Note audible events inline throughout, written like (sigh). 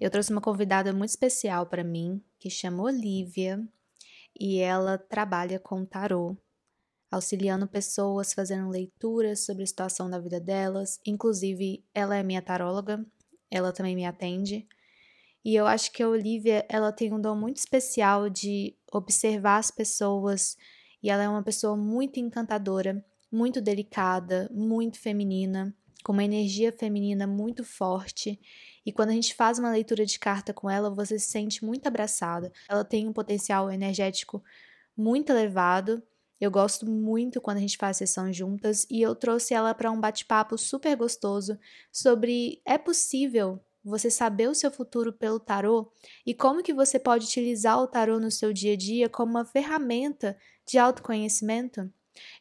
Eu trouxe uma convidada muito especial para mim, que chama Olivia, e ela trabalha com tarô, auxiliando pessoas fazendo leituras sobre a situação da vida delas. Inclusive, ela é minha taróloga, ela também me atende. E eu acho que a Olivia, ela tem um dom muito especial de observar as pessoas, e ela é uma pessoa muito encantadora, muito delicada, muito feminina, com uma energia feminina muito forte. E quando a gente faz uma leitura de carta com ela, você se sente muito abraçada. Ela tem um potencial energético muito elevado. Eu gosto muito quando a gente faz sessão juntas e eu trouxe ela para um bate-papo super gostoso sobre é possível você saber o seu futuro pelo tarô e como que você pode utilizar o tarô no seu dia a dia como uma ferramenta de autoconhecimento.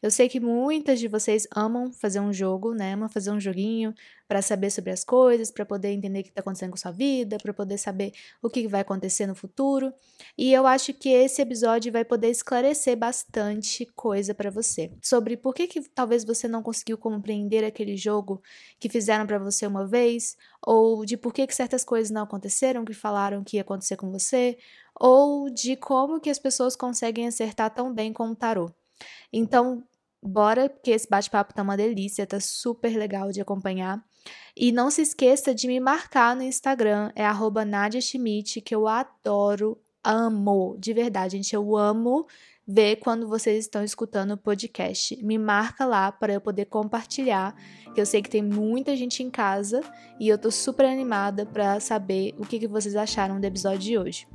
Eu sei que muitas de vocês amam fazer um jogo, né? Amam fazer um joguinho para saber sobre as coisas, para poder entender o que está acontecendo com sua vida, para poder saber o que vai acontecer no futuro. E eu acho que esse episódio vai poder esclarecer bastante coisa para você sobre por que, que talvez você não conseguiu compreender aquele jogo que fizeram para você uma vez, ou de por que, que certas coisas não aconteceram que falaram que ia acontecer com você, ou de como que as pessoas conseguem acertar tão bem com o tarô. Então, bora, porque esse bate-papo tá uma delícia, tá super legal de acompanhar. E não se esqueça de me marcar no Instagram, é Nadia Schmidt, que eu adoro, amo, de verdade, gente, eu amo ver quando vocês estão escutando o podcast. Me marca lá para eu poder compartilhar, que eu sei que tem muita gente em casa e eu tô super animada para saber o que, que vocês acharam do episódio de hoje.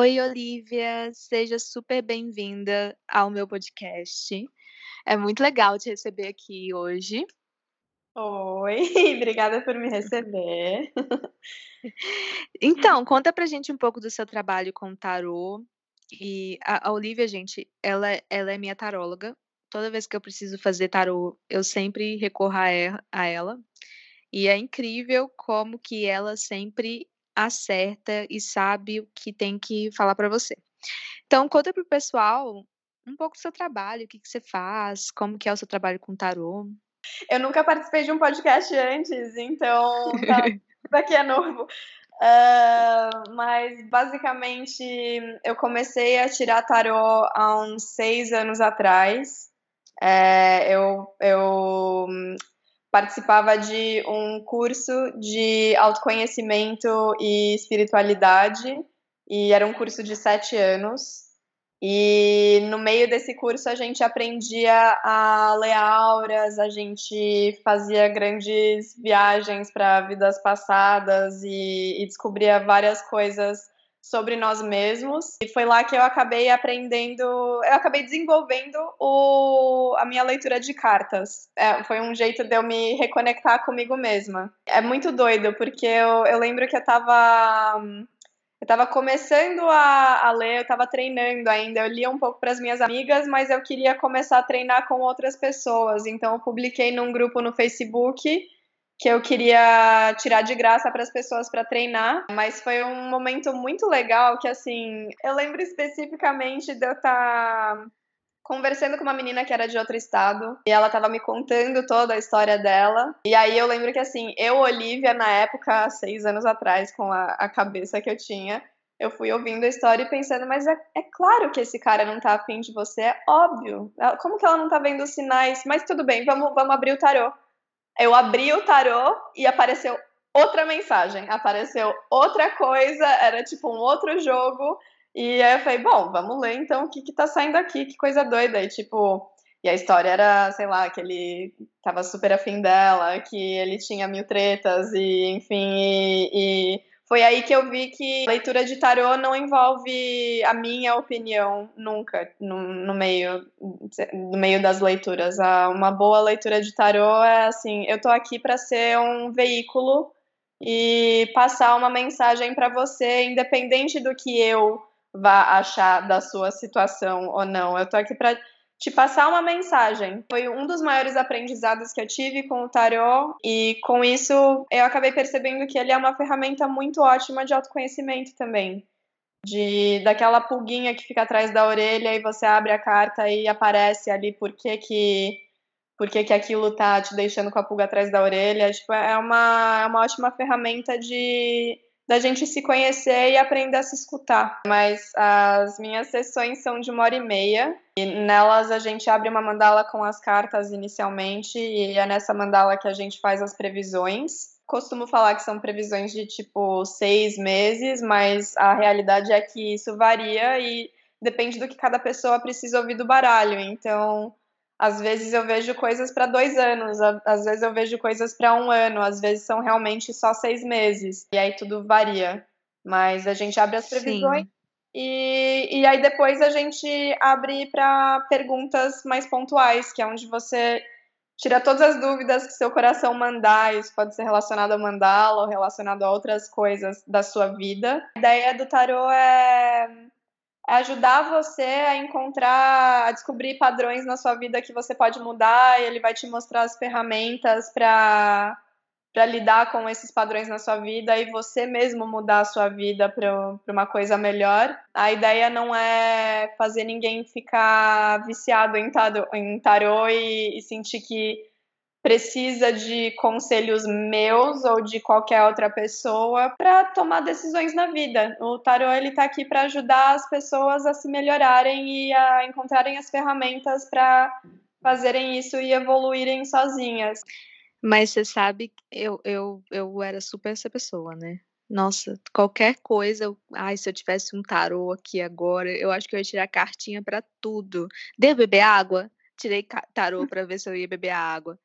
Oi, Olivia, seja super bem-vinda ao meu podcast. É muito legal te receber aqui hoje. Oi, (laughs) obrigada por me receber. Então, conta pra gente um pouco do seu trabalho com tarô. E a, a Olivia, gente, ela, ela é minha taróloga. Toda vez que eu preciso fazer tarô, eu sempre recorro a, a ela. E é incrível como que ela sempre acerta e sabe o que tem que falar para você. Então, conta para o pessoal um pouco do seu trabalho, o que, que você faz, como que é o seu trabalho com tarô. Eu nunca participei de um podcast antes, então (laughs) tá, daqui é novo. Uh, mas basicamente eu comecei a tirar tarô há uns seis anos atrás. É, eu, eu participava de um curso de autoconhecimento e espiritualidade, e era um curso de sete anos. E no meio desse curso a gente aprendia a ler auras, a gente fazia grandes viagens para vidas passadas e, e descobria várias coisas sobre nós mesmos. E foi lá que eu acabei aprendendo, eu acabei desenvolvendo o, a minha leitura de cartas. É, foi um jeito de eu me reconectar comigo mesma. É muito doido, porque eu, eu lembro que eu tava. Eu tava começando a, a ler, eu tava treinando ainda. Eu lia um pouco para as minhas amigas, mas eu queria começar a treinar com outras pessoas. Então, eu publiquei num grupo no Facebook que eu queria tirar de graça para as pessoas para treinar, mas foi um momento muito legal que assim, eu lembro especificamente de eu estar tá conversando com uma menina que era de outro estado e ela tava me contando toda a história dela. E aí eu lembro que assim, eu, Olivia, na época, seis anos atrás, com a, a cabeça que eu tinha, eu fui ouvindo a história e pensando, mas é, é, claro que esse cara não tá afim de você, é óbvio. Como que ela não tá vendo os sinais? Mas tudo bem, vamos, vamos abrir o tarô. Eu abri o tarô e apareceu outra mensagem, apareceu outra coisa, era tipo um outro jogo. E aí eu falei, bom, vamos ler então o que que tá saindo aqui, que coisa doida. E tipo, e a história era, sei lá, que ele tava super afim dela, que ele tinha mil tretas, e enfim, e, e foi aí que eu vi que leitura de tarô não envolve a minha opinião nunca no, no meio no meio das leituras. Uma boa leitura de tarô é assim, eu tô aqui para ser um veículo e passar uma mensagem para você, independente do que eu vá achar da sua situação ou não. Eu tô aqui para te passar uma mensagem. Foi um dos maiores aprendizados que eu tive com o tarô e com isso eu acabei percebendo que ele é uma ferramenta muito ótima de autoconhecimento também. De daquela pulguinha que fica atrás da orelha e você abre a carta e aparece ali por que que por que, que aquilo tá te deixando com a pulga atrás da orelha. Tipo, é uma, é uma ótima ferramenta de da gente se conhecer e aprender a se escutar. Mas as minhas sessões são de uma hora e meia e nelas a gente abre uma mandala com as cartas inicialmente e é nessa mandala que a gente faz as previsões. Costumo falar que são previsões de tipo seis meses, mas a realidade é que isso varia e depende do que cada pessoa precisa ouvir do baralho. Então, às vezes eu vejo coisas para dois anos, às vezes eu vejo coisas para um ano, às vezes são realmente só seis meses. E aí tudo varia. Mas a gente abre as previsões e, e aí depois a gente abre para perguntas mais pontuais, que é onde você tira todas as dúvidas que seu coração mandar. Isso pode ser relacionado a mandala ou relacionado a outras coisas da sua vida. A ideia do tarô é é ajudar você a encontrar, a descobrir padrões na sua vida que você pode mudar, e ele vai te mostrar as ferramentas para para lidar com esses padrões na sua vida e você mesmo mudar a sua vida para uma coisa melhor. A ideia não é fazer ninguém ficar viciado em tarô, em tarô e, e sentir que precisa de conselhos meus ou de qualquer outra pessoa para tomar decisões na vida. O tarô ele tá aqui para ajudar as pessoas a se melhorarem e a encontrarem as ferramentas para fazerem isso e evoluírem sozinhas. Mas você sabe, eu, eu, eu era super essa pessoa, né? Nossa, qualquer coisa, eu, ai, se eu tivesse um tarô aqui agora, eu acho que eu ia tirar cartinha para tudo. Devo beber água? Tirei tarô para ver se eu ia beber água.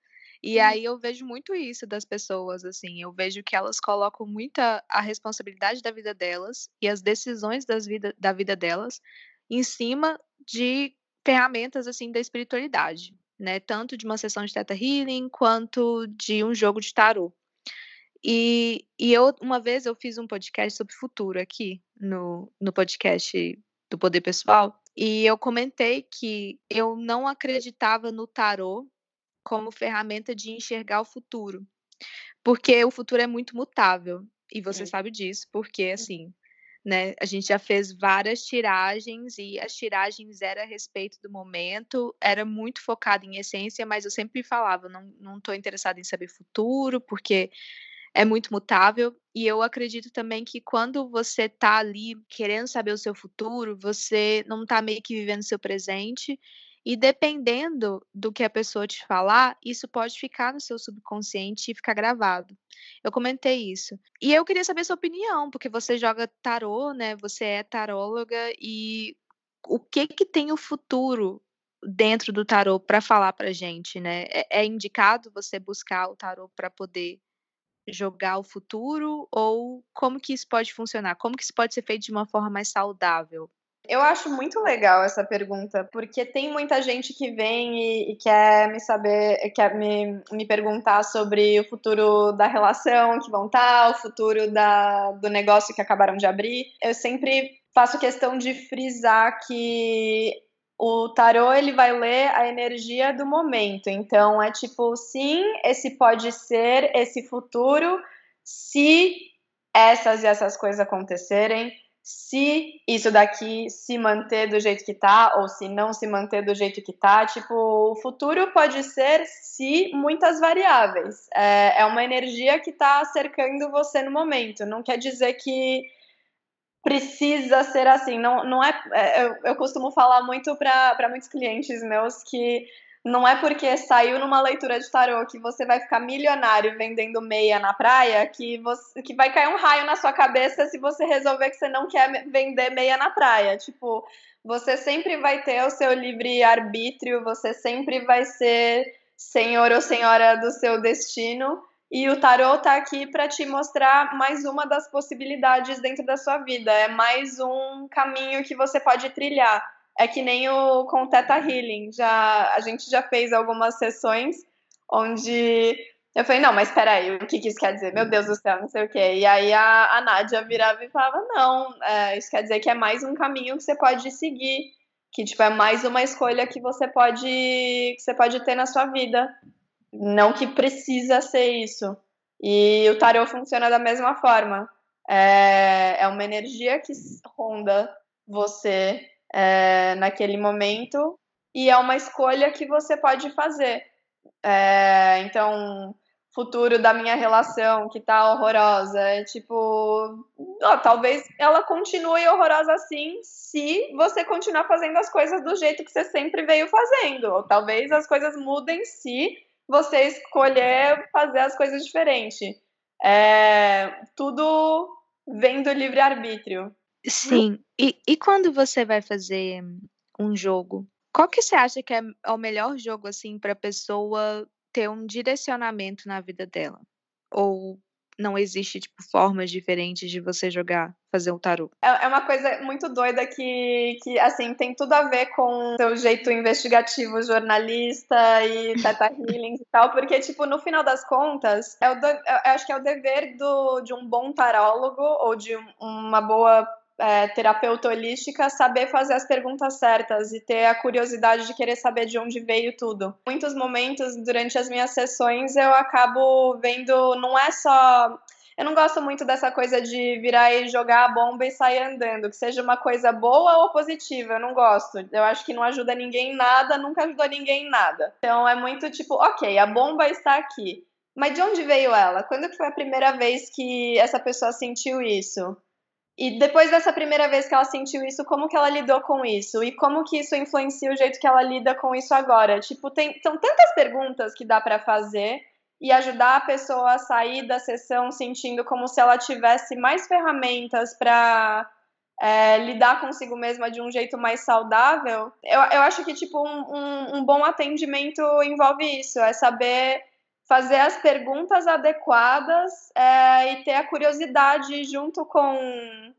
E aí eu vejo muito isso das pessoas, assim, eu vejo que elas colocam muita a responsabilidade da vida delas e as decisões das vida, da vida delas em cima de ferramentas, assim, da espiritualidade, né? Tanto de uma sessão de Theta Healing quanto de um jogo de tarô. E, e eu, uma vez eu fiz um podcast sobre futuro aqui, no, no podcast do Poder Pessoal, e eu comentei que eu não acreditava no tarô como ferramenta de enxergar o futuro. Porque o futuro é muito mutável. E você é. sabe disso, porque assim, né, a gente já fez várias tiragens e as tiragens eram a respeito do momento, era muito focada em essência, mas eu sempre falava, não, não estou interessada em saber futuro, porque é muito mutável. E eu acredito também que quando você está ali querendo saber o seu futuro, você não está meio que vivendo o seu presente e dependendo do que a pessoa te falar, isso pode ficar no seu subconsciente e ficar gravado. Eu comentei isso. E eu queria saber sua opinião, porque você joga tarô, né? Você é taróloga e o que que tem o futuro dentro do tarô para falar para gente, né? É, é indicado você buscar o tarô para poder jogar o futuro ou como que isso pode funcionar? Como que isso pode ser feito de uma forma mais saudável? Eu acho muito legal essa pergunta, porque tem muita gente que vem e, e, quer me saber, quer me, me perguntar sobre o futuro da relação que vão estar, o futuro da, do negócio que acabaram de abrir. Eu sempre faço questão de frisar que o tarô ele vai ler a energia do momento. Então é tipo, sim, esse pode ser esse futuro se essas e essas coisas acontecerem se isso daqui se manter do jeito que tá ou se não se manter do jeito que tá. Tipo, o futuro pode ser se muitas variáveis. É, é uma energia que tá cercando você no momento. Não quer dizer que precisa ser assim. Não, não é, é eu, eu costumo falar muito para muitos clientes meus que não é porque saiu numa leitura de tarô que você vai ficar milionário vendendo meia na praia que, você, que vai cair um raio na sua cabeça se você resolver que você não quer vender meia na praia. Tipo, você sempre vai ter o seu livre arbítrio, você sempre vai ser senhor ou senhora do seu destino. E o tarô tá aqui para te mostrar mais uma das possibilidades dentro da sua vida. É mais um caminho que você pode trilhar é que nem o com Teta Healing. Já, a gente já fez algumas sessões onde eu falei, não, mas peraí, o que, que isso quer dizer? Meu Deus do céu, não sei o quê. E aí a, a Nádia virava e falava, não, é, isso quer dizer que é mais um caminho que você pode seguir. Que, tipo, é mais uma escolha que você pode, que você pode ter na sua vida. Não que precisa ser isso. E o tarot funciona da mesma forma. É, é uma energia que ronda você é, naquele momento e é uma escolha que você pode fazer. É, então, futuro da minha relação que tá horrorosa, é tipo, ó, talvez ela continue horrorosa assim se você continuar fazendo as coisas do jeito que você sempre veio fazendo, ou talvez as coisas mudem se você escolher fazer as coisas diferente. É, tudo vem do livre arbítrio. Sim. E, e quando você vai fazer um jogo, qual que você acha que é o melhor jogo, assim, para a pessoa ter um direcionamento na vida dela? Ou não existe, tipo, formas diferentes de você jogar, fazer um tarô? É, é uma coisa muito doida que, que, assim, tem tudo a ver com o seu jeito investigativo, jornalista e teta (laughs) healing e tal, porque, tipo, no final das contas, é o do, eu acho que é o dever do, de um bom tarólogo ou de uma boa é, terapeuta holística saber fazer as perguntas certas e ter a curiosidade de querer saber de onde veio tudo. Muitos momentos durante as minhas sessões eu acabo vendo, não é só. Eu não gosto muito dessa coisa de virar e jogar a bomba e sair andando, que seja uma coisa boa ou positiva, eu não gosto. Eu acho que não ajuda ninguém em nada, nunca ajudou ninguém em nada. Então é muito tipo, ok, a bomba está aqui. Mas de onde veio ela? Quando foi a primeira vez que essa pessoa sentiu isso? E depois dessa primeira vez que ela sentiu isso, como que ela lidou com isso? E como que isso influencia o jeito que ela lida com isso agora? Tipo, tem, são tantas perguntas que dá para fazer e ajudar a pessoa a sair da sessão sentindo como se ela tivesse mais ferramentas para é, lidar consigo mesma de um jeito mais saudável. Eu, eu acho que, tipo, um, um, um bom atendimento envolve isso, é saber fazer as perguntas adequadas é, e ter a curiosidade junto com,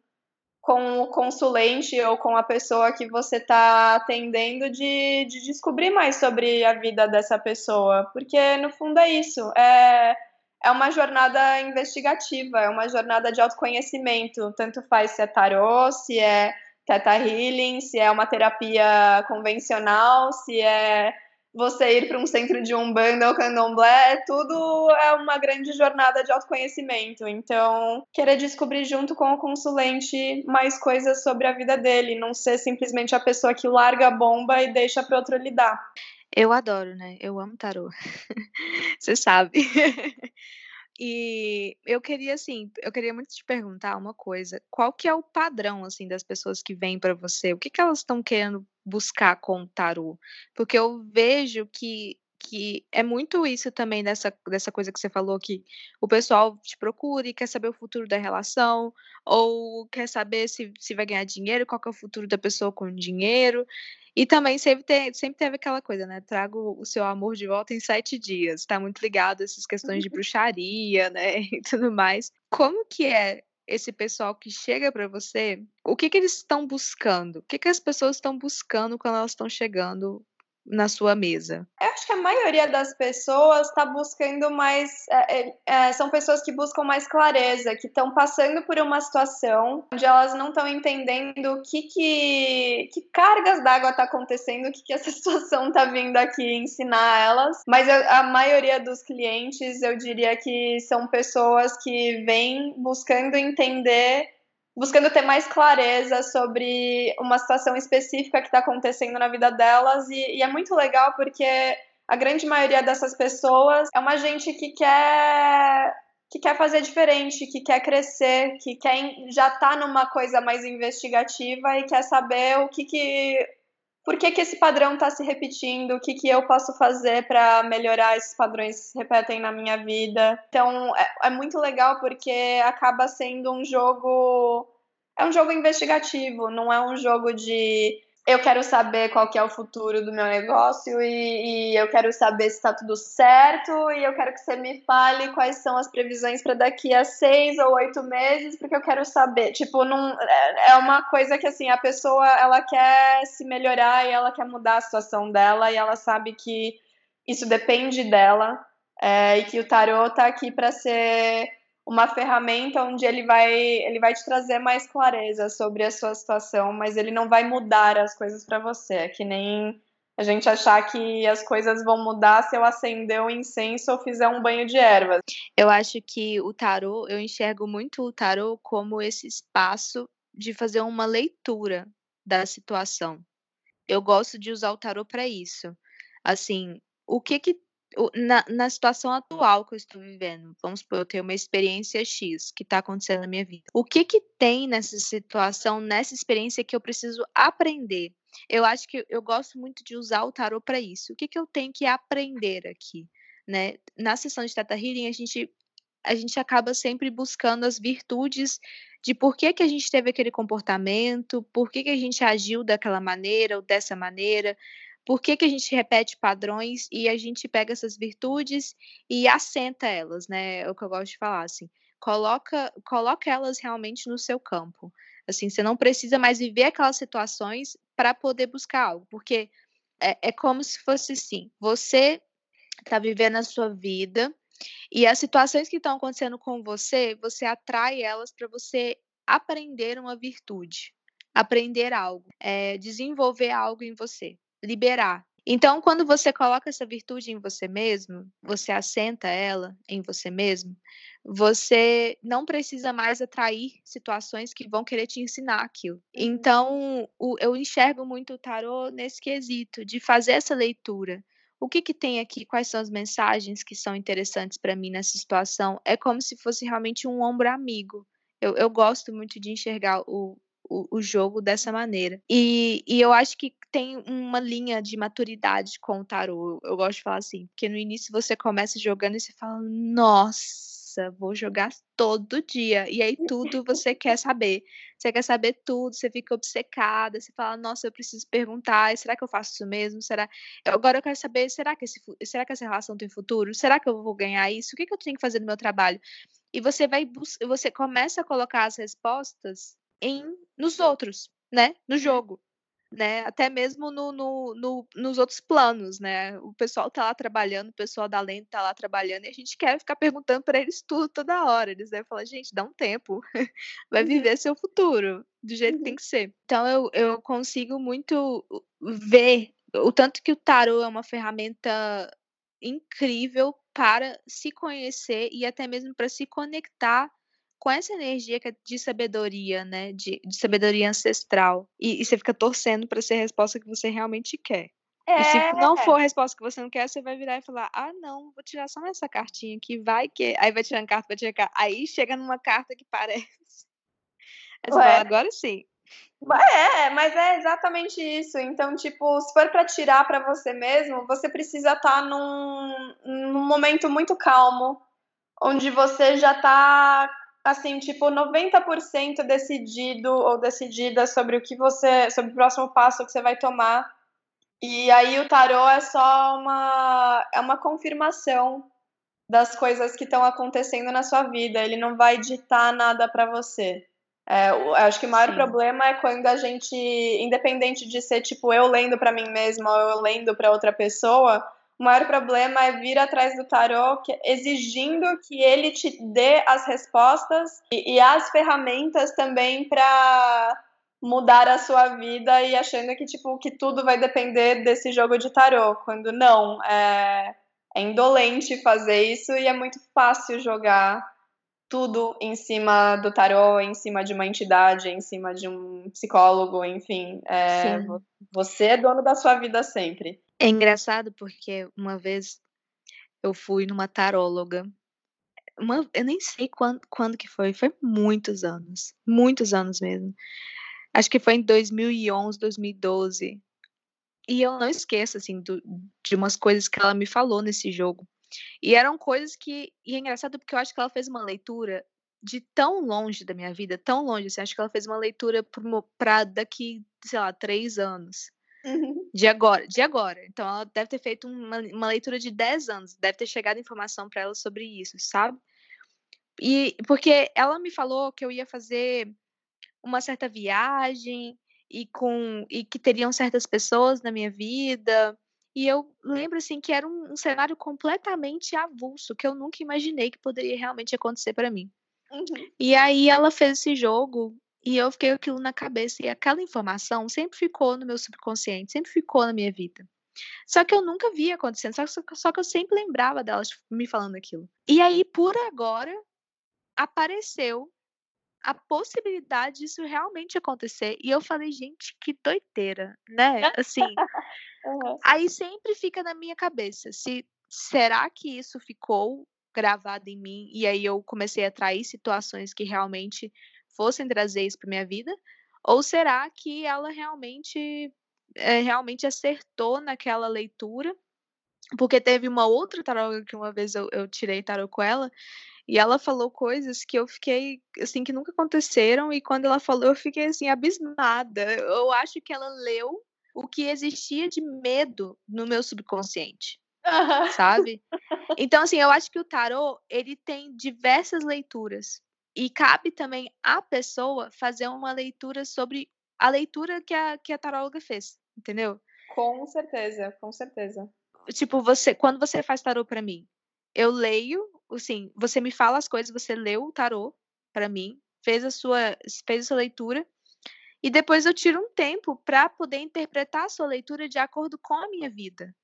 com o consulente ou com a pessoa que você está atendendo de, de descobrir mais sobre a vida dessa pessoa. Porque, no fundo, é isso. É, é uma jornada investigativa, é uma jornada de autoconhecimento. Tanto faz se é tarô, se é teta healing, se é uma terapia convencional, se é você ir para um centro de umbanda ou candomblé, é tudo é uma grande jornada de autoconhecimento. Então, querer descobrir junto com o consulente mais coisas sobre a vida dele, não ser simplesmente a pessoa que larga a bomba e deixa para outro lidar. Eu adoro, né? Eu amo tarô. (laughs) Você sabe. (laughs) E eu queria assim, eu queria muito te perguntar uma coisa, qual que é o padrão assim das pessoas que vêm para você? O que que elas estão querendo buscar com o tarô? Porque eu vejo que que é muito isso também dessa, dessa coisa que você falou que o pessoal te procura e quer saber o futuro da relação, ou quer saber se, se vai ganhar dinheiro, qual é o futuro da pessoa com dinheiro. E também sempre, tem, sempre teve aquela coisa, né? Trago o seu amor de volta em sete dias. Está muito ligado a essas questões de (laughs) bruxaria, né? (laughs) E tudo mais. Como que é esse pessoal que chega para você? O que, que eles estão buscando? O que, que as pessoas estão buscando quando elas estão chegando na sua mesa? Eu acho que a maioria das pessoas está buscando mais. É, é, é, são pessoas que buscam mais clareza, que estão passando por uma situação onde elas não estão entendendo o que, que, que cargas d'água está acontecendo, o que, que essa (laughs) situação está vindo aqui ensinar elas. Mas a maioria dos clientes, eu diria que são pessoas que vêm buscando entender buscando ter mais clareza sobre uma situação específica que está acontecendo na vida delas. E, e é muito legal porque a grande maioria dessas pessoas é uma gente que quer que quer fazer diferente, que quer crescer, que quer já tá numa coisa mais investigativa e quer saber o que que por que, que esse padrão está se repetindo, o que, que eu posso fazer para melhorar esses padrões que se repetem na minha vida. Então é, é muito legal porque acaba sendo um jogo. É um jogo investigativo, não é um jogo de eu quero saber qual que é o futuro do meu negócio e, e eu quero saber se está tudo certo e eu quero que você me fale quais são as previsões para daqui a seis ou oito meses, porque eu quero saber. Tipo, não, é, é uma coisa que assim a pessoa ela quer se melhorar e ela quer mudar a situação dela e ela sabe que isso depende dela é, e que o tarot está aqui para ser uma ferramenta onde ele vai, ele vai te trazer mais clareza sobre a sua situação, mas ele não vai mudar as coisas para você. É que nem a gente achar que as coisas vão mudar se eu acender um incenso ou fizer um banho de ervas. Eu acho que o tarô, eu enxergo muito o tarô como esse espaço de fazer uma leitura da situação. Eu gosto de usar o tarô para isso. Assim, o que que na, na situação atual que eu estou vivendo, vamos supor, eu tenho uma experiência X que está acontecendo na minha vida. O que que tem nessa situação, nessa experiência que eu preciso aprender? Eu acho que eu gosto muito de usar o tarot para isso. O que que eu tenho que aprender aqui, né? Na sessão de Tata Healing, a gente a gente acaba sempre buscando as virtudes de por que, que a gente teve aquele comportamento, por que, que a gente agiu daquela maneira ou dessa maneira, por que, que a gente repete padrões e a gente pega essas virtudes e assenta elas, né? É o que eu gosto de falar, assim. Coloca, coloca elas realmente no seu campo. Assim, você não precisa mais viver aquelas situações para poder buscar algo, porque é, é como se fosse assim: você está vivendo a sua vida e as situações que estão acontecendo com você, você atrai elas para você aprender uma virtude, aprender algo, é, desenvolver algo em você liberar. Então, quando você coloca essa virtude em você mesmo, você assenta ela em você mesmo, você não precisa mais atrair situações que vão querer te ensinar aquilo. Uhum. Então, o, eu enxergo muito o tarô nesse quesito, de fazer essa leitura. O que, que tem aqui? Quais são as mensagens que são interessantes para mim nessa situação? É como se fosse realmente um ombro amigo. Eu, eu gosto muito de enxergar o, o, o jogo dessa maneira. E, e eu acho que tem uma linha de maturidade com o tarô. Eu, gosto de falar assim, porque no início você começa jogando e você fala, nossa, vou jogar todo dia. E aí tudo você quer saber. Você quer saber tudo, você fica obcecada, você fala, nossa, eu preciso perguntar, será que eu faço isso mesmo? Será? Agora eu quero saber, será que, esse, será que essa relação tem futuro? Será que eu vou ganhar isso? O que, que eu tenho que fazer no meu trabalho? E você vai você começa a colocar as respostas em nos outros, né? No jogo. Né, até mesmo no, no, no, nos outros planos, né? O pessoal tá lá trabalhando, o pessoal da lente tá lá trabalhando e a gente quer ficar perguntando para eles tudo toda hora. Eles devem falar, gente, dá um tempo, (laughs) vai uhum. viver seu futuro do jeito que tem uhum. que ser. Então eu, eu consigo muito ver o tanto que o tarot é uma ferramenta incrível para se conhecer e até mesmo para se conectar com essa energia é de sabedoria, né? De, de sabedoria ancestral. E, e você fica torcendo para ser a resposta que você realmente quer. É. E se é. não for a resposta que você não quer, você vai virar e falar: ah, não, vou tirar só essa cartinha aqui, vai que. Aí vai tirando carta, vai tirar carta. Aí chega numa carta que parece. Fala, agora sim. É, mas é exatamente isso. Então, tipo, se for para tirar para você mesmo, você precisa estar tá num, num momento muito calmo, onde você já tá assim, tipo, 90% decidido ou decidida sobre o que você, sobre o próximo passo que você vai tomar. E aí o tarô é só uma é uma confirmação das coisas que estão acontecendo na sua vida. Ele não vai ditar nada para você. É, eu acho que o maior Sim. problema é quando a gente, independente de ser tipo eu lendo para mim mesma ou eu lendo para outra pessoa, o maior problema é vir atrás do tarô exigindo que ele te dê as respostas e, e as ferramentas também para mudar a sua vida e achando que tipo que tudo vai depender desse jogo de tarô, quando não, é, é indolente fazer isso e é muito fácil jogar tudo em cima do tarô, em cima de uma entidade, em cima de um psicólogo, enfim. É, você é dono da sua vida sempre. É engraçado porque uma vez eu fui numa taróloga. Uma, eu nem sei quando, quando que foi, foi muitos anos, muitos anos mesmo. Acho que foi em 2011, 2012. E eu não esqueço, assim, do, de umas coisas que ela me falou nesse jogo. E eram coisas que. E é engraçado porque eu acho que ela fez uma leitura de tão longe da minha vida, tão longe, assim, acho que ela fez uma leitura para daqui, sei lá, três anos. Uhum. De agora, de agora. Então ela deve ter feito uma, uma leitura de 10 anos, deve ter chegado informação para ela sobre isso, sabe? E porque ela me falou que eu ia fazer uma certa viagem e com e que teriam certas pessoas na minha vida e eu lembro assim que era um, um cenário completamente avulso, que eu nunca imaginei que poderia realmente acontecer para mim. Uhum. E aí ela fez esse jogo e eu fiquei com aquilo na cabeça e aquela informação sempre ficou no meu subconsciente, sempre ficou na minha vida. Só que eu nunca via acontecendo, só, só que eu sempre lembrava delas me falando aquilo. E aí, por agora, apareceu a possibilidade disso realmente acontecer. E eu falei, gente, que doideira, né? Assim. (laughs) uhum. Aí sempre fica na minha cabeça, se será que isso ficou gravado em mim e aí eu comecei a atrair situações que realmente fossem trazer isso para minha vida? Ou será que ela realmente é, realmente acertou naquela leitura? Porque teve uma outra tarô que uma vez eu, eu tirei tarô com ela e ela falou coisas que eu fiquei, assim, que nunca aconteceram. E quando ela falou, eu fiquei, assim, abismada. Eu acho que ela leu o que existia de medo no meu subconsciente. Uhum. Sabe? Então, assim, eu acho que o tarô, ele tem diversas leituras. E cabe também à pessoa fazer uma leitura sobre a leitura que a, que a taróloga fez, entendeu? Com certeza, com certeza. Tipo, você, quando você faz tarô para mim, eu leio, assim, você me fala as coisas, você leu o tarô para mim, fez a sua fez a sua leitura e depois eu tiro um tempo para poder interpretar a sua leitura de acordo com a minha vida.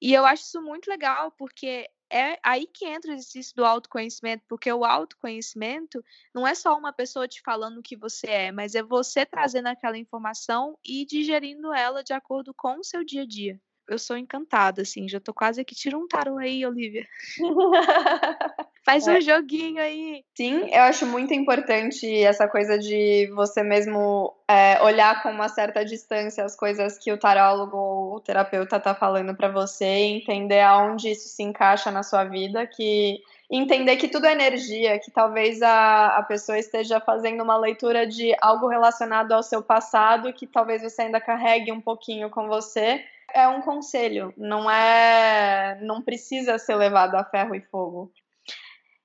E eu acho isso muito legal, porque é aí que entra o exercício do autoconhecimento, porque o autoconhecimento não é só uma pessoa te falando o que você é, mas é você trazendo aquela informação e digerindo ela de acordo com o seu dia a dia eu sou encantada, assim, já tô quase aqui. Tira um tarô aí, Olivia. (laughs) Faz é. um joguinho aí. Sim, eu acho muito importante essa coisa de você mesmo é, olhar com uma certa distância as coisas que o tarólogo o terapeuta tá falando para você, entender aonde isso se encaixa na sua vida, que entender que tudo é energia, que talvez a, a pessoa esteja fazendo uma leitura de algo relacionado ao seu passado, que talvez você ainda carregue um pouquinho com você é um conselho, não é, não precisa ser levado a ferro e fogo.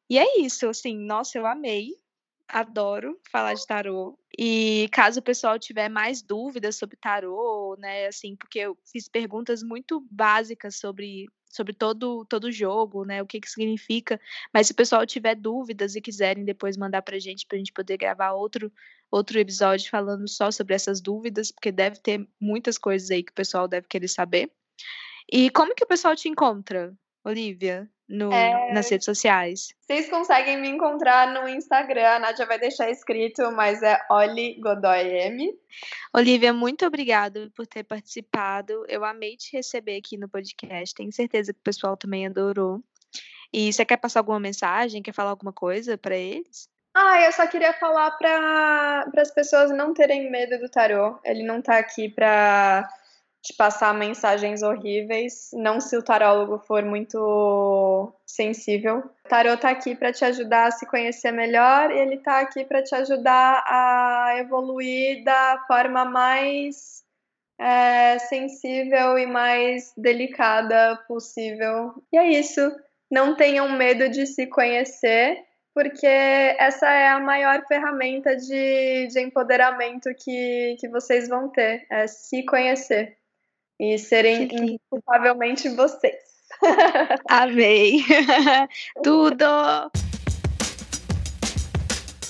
E é isso, assim, nossa, eu amei, adoro falar de tarô. E caso o pessoal tiver mais dúvidas sobre tarô, né, assim, porque eu fiz perguntas muito básicas sobre sobre todo todo jogo, né, o que que significa, mas se o pessoal tiver dúvidas e quiserem depois mandar pra gente pra gente poder gravar outro outro episódio falando só sobre essas dúvidas, porque deve ter muitas coisas aí que o pessoal deve querer saber. E como que o pessoal te encontra, Olivia, no, é... nas redes sociais? Vocês conseguem me encontrar no Instagram, a Nádia vai deixar escrito, mas é Oli Godoy M. Olivia, muito obrigada por ter participado. Eu amei te receber aqui no podcast. Tenho certeza que o pessoal também adorou. E você quer passar alguma mensagem? Quer falar alguma coisa para eles? Ah, eu só queria falar para as pessoas não terem medo do tarô. Ele não tá aqui para te passar mensagens horríveis, não se o tarólogo for muito sensível. O tarô tá aqui para te ajudar a se conhecer melhor e ele tá aqui para te ajudar a evoluir da forma mais é, sensível e mais delicada possível. E é isso. Não tenham medo de se conhecer porque essa é a maior ferramenta de, de empoderamento que, que vocês vão ter, é se conhecer e serem tipo inculpavelmente vocês. (laughs) Amei! (laughs) Tudo!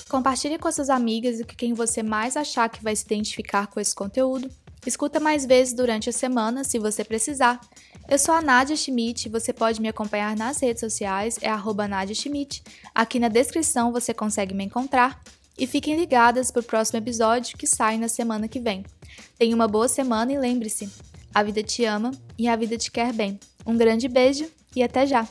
Compartilhe com suas amigas e com quem você mais achar que vai se identificar com esse conteúdo. Escuta mais vezes durante a semana, se você precisar. Eu sou a Nadia Schmidt, você pode me acompanhar nas redes sociais, é arroba Nadia Schmidt. Aqui na descrição você consegue me encontrar. E fiquem ligadas para o próximo episódio que sai na semana que vem. Tenha uma boa semana e lembre-se, a vida te ama e a vida te quer bem. Um grande beijo e até já!